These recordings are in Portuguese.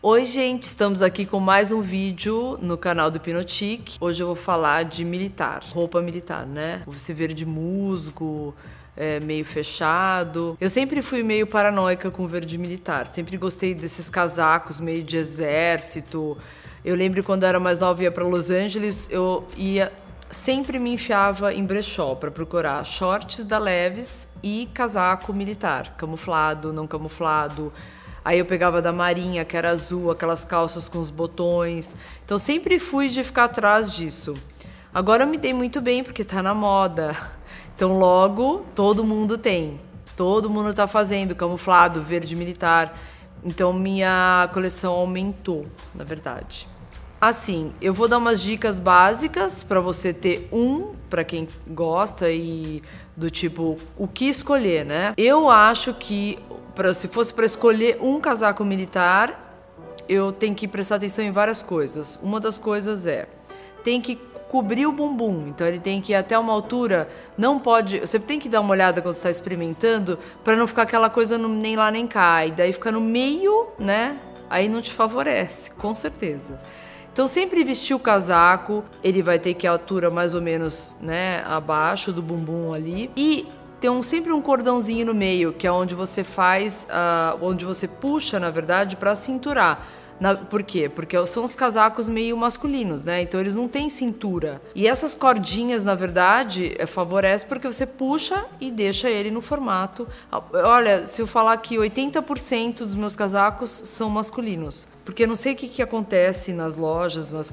Oi, gente, estamos aqui com mais um vídeo no canal do Hipnotique. Hoje eu vou falar de militar, roupa militar, né? Você verde musgo, é, meio fechado. Eu sempre fui meio paranoica com verde militar, sempre gostei desses casacos meio de exército. Eu lembro quando eu era mais nova ia para Los Angeles, eu ia sempre me enfiava em brechó para procurar shorts da Leves e casaco militar, camuflado, não camuflado Aí eu pegava da Marinha, que era azul, aquelas calças com os botões. Então sempre fui de ficar atrás disso. Agora eu me dei muito bem porque tá na moda. Então logo todo mundo tem. Todo mundo tá fazendo camuflado, verde militar. Então minha coleção aumentou, na verdade. Assim, eu vou dar umas dicas básicas para você ter um, para quem gosta e do tipo o que escolher, né? Eu acho que pra, se fosse para escolher um casaco militar, eu tenho que prestar atenção em várias coisas. Uma das coisas é tem que cobrir o bumbum, então ele tem que ir até uma altura, não pode, você tem que dar uma olhada quando está experimentando para não ficar aquela coisa no, nem lá nem cá, e daí fica no meio, né? Aí não te favorece, com certeza. Então sempre vestir o casaco, ele vai ter que a altura mais ou menos, né, abaixo do bumbum ali. E tem um, sempre um cordãozinho no meio, que é onde você faz, uh, onde você puxa, na verdade, para cinturar. Na, por quê? Porque são os casacos meio masculinos, né? Então eles não têm cintura. E essas cordinhas, na verdade, é, favorece porque você puxa e deixa ele no formato. Olha, se eu falar que 80% dos meus casacos são masculinos. Porque eu não sei o que, que acontece nas lojas, nas,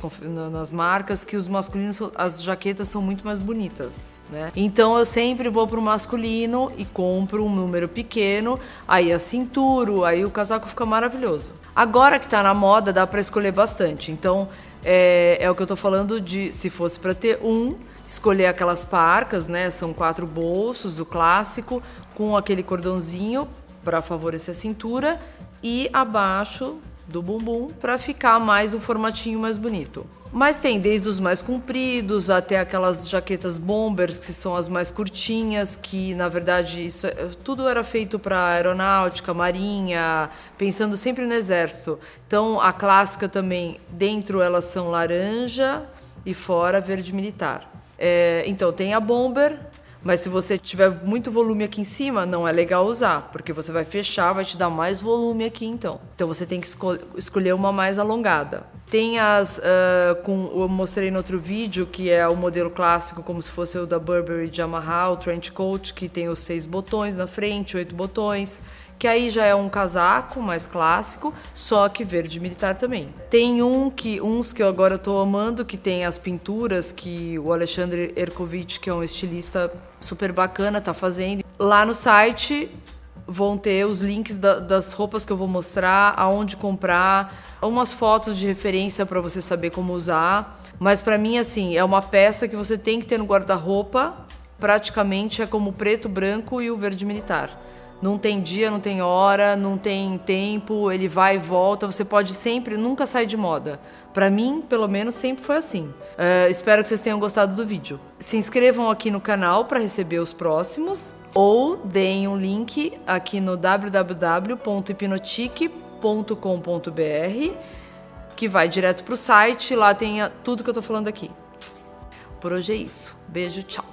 nas marcas, que os masculinos, as jaquetas são muito mais bonitas, né? Então eu sempre vou pro masculino e compro um número pequeno, aí a cintura, aí o casaco fica maravilhoso. Agora que tá na moda, dá para escolher bastante. Então é, é o que eu tô falando de se fosse para ter um, escolher aquelas parcas, né? São quatro bolsos do clássico, com aquele cordãozinho para favorecer a cintura e abaixo do bumbum para ficar mais um formatinho mais bonito. Mas tem desde os mais compridos até aquelas jaquetas bombers que são as mais curtinhas, que na verdade isso é, tudo era feito para aeronáutica, marinha, pensando sempre no exército. Então a clássica também dentro elas são laranja e fora verde militar. É, então tem a bomber, mas se você tiver muito volume aqui em cima, não é legal usar, porque você vai fechar, vai te dar mais volume aqui então. Então você tem que escol escolher uma mais alongada. Tem as, uh, com, eu mostrei no outro vídeo, que é o modelo clássico, como se fosse o da Burberry de Yamaha, o Trench Coat, que tem os seis botões na frente, oito botões que aí já é um casaco mais clássico, só que verde militar também. Tem um que uns que eu agora estou amando, que tem as pinturas que o Alexandre Erkovich, que é um estilista super bacana, tá fazendo. Lá no site vão ter os links da, das roupas que eu vou mostrar, aonde comprar, umas fotos de referência para você saber como usar. Mas para mim assim, é uma peça que você tem que ter no guarda-roupa, praticamente é como preto, branco e o verde militar. Não tem dia, não tem hora, não tem tempo, ele vai e volta. Você pode sempre, nunca sair de moda. Para mim, pelo menos, sempre foi assim. Uh, espero que vocês tenham gostado do vídeo. Se inscrevam aqui no canal para receber os próximos ou deem um link aqui no www.hipnotique.com.br que vai direto para o site. Lá tem tudo que eu estou falando aqui. Por hoje é isso. Beijo, tchau.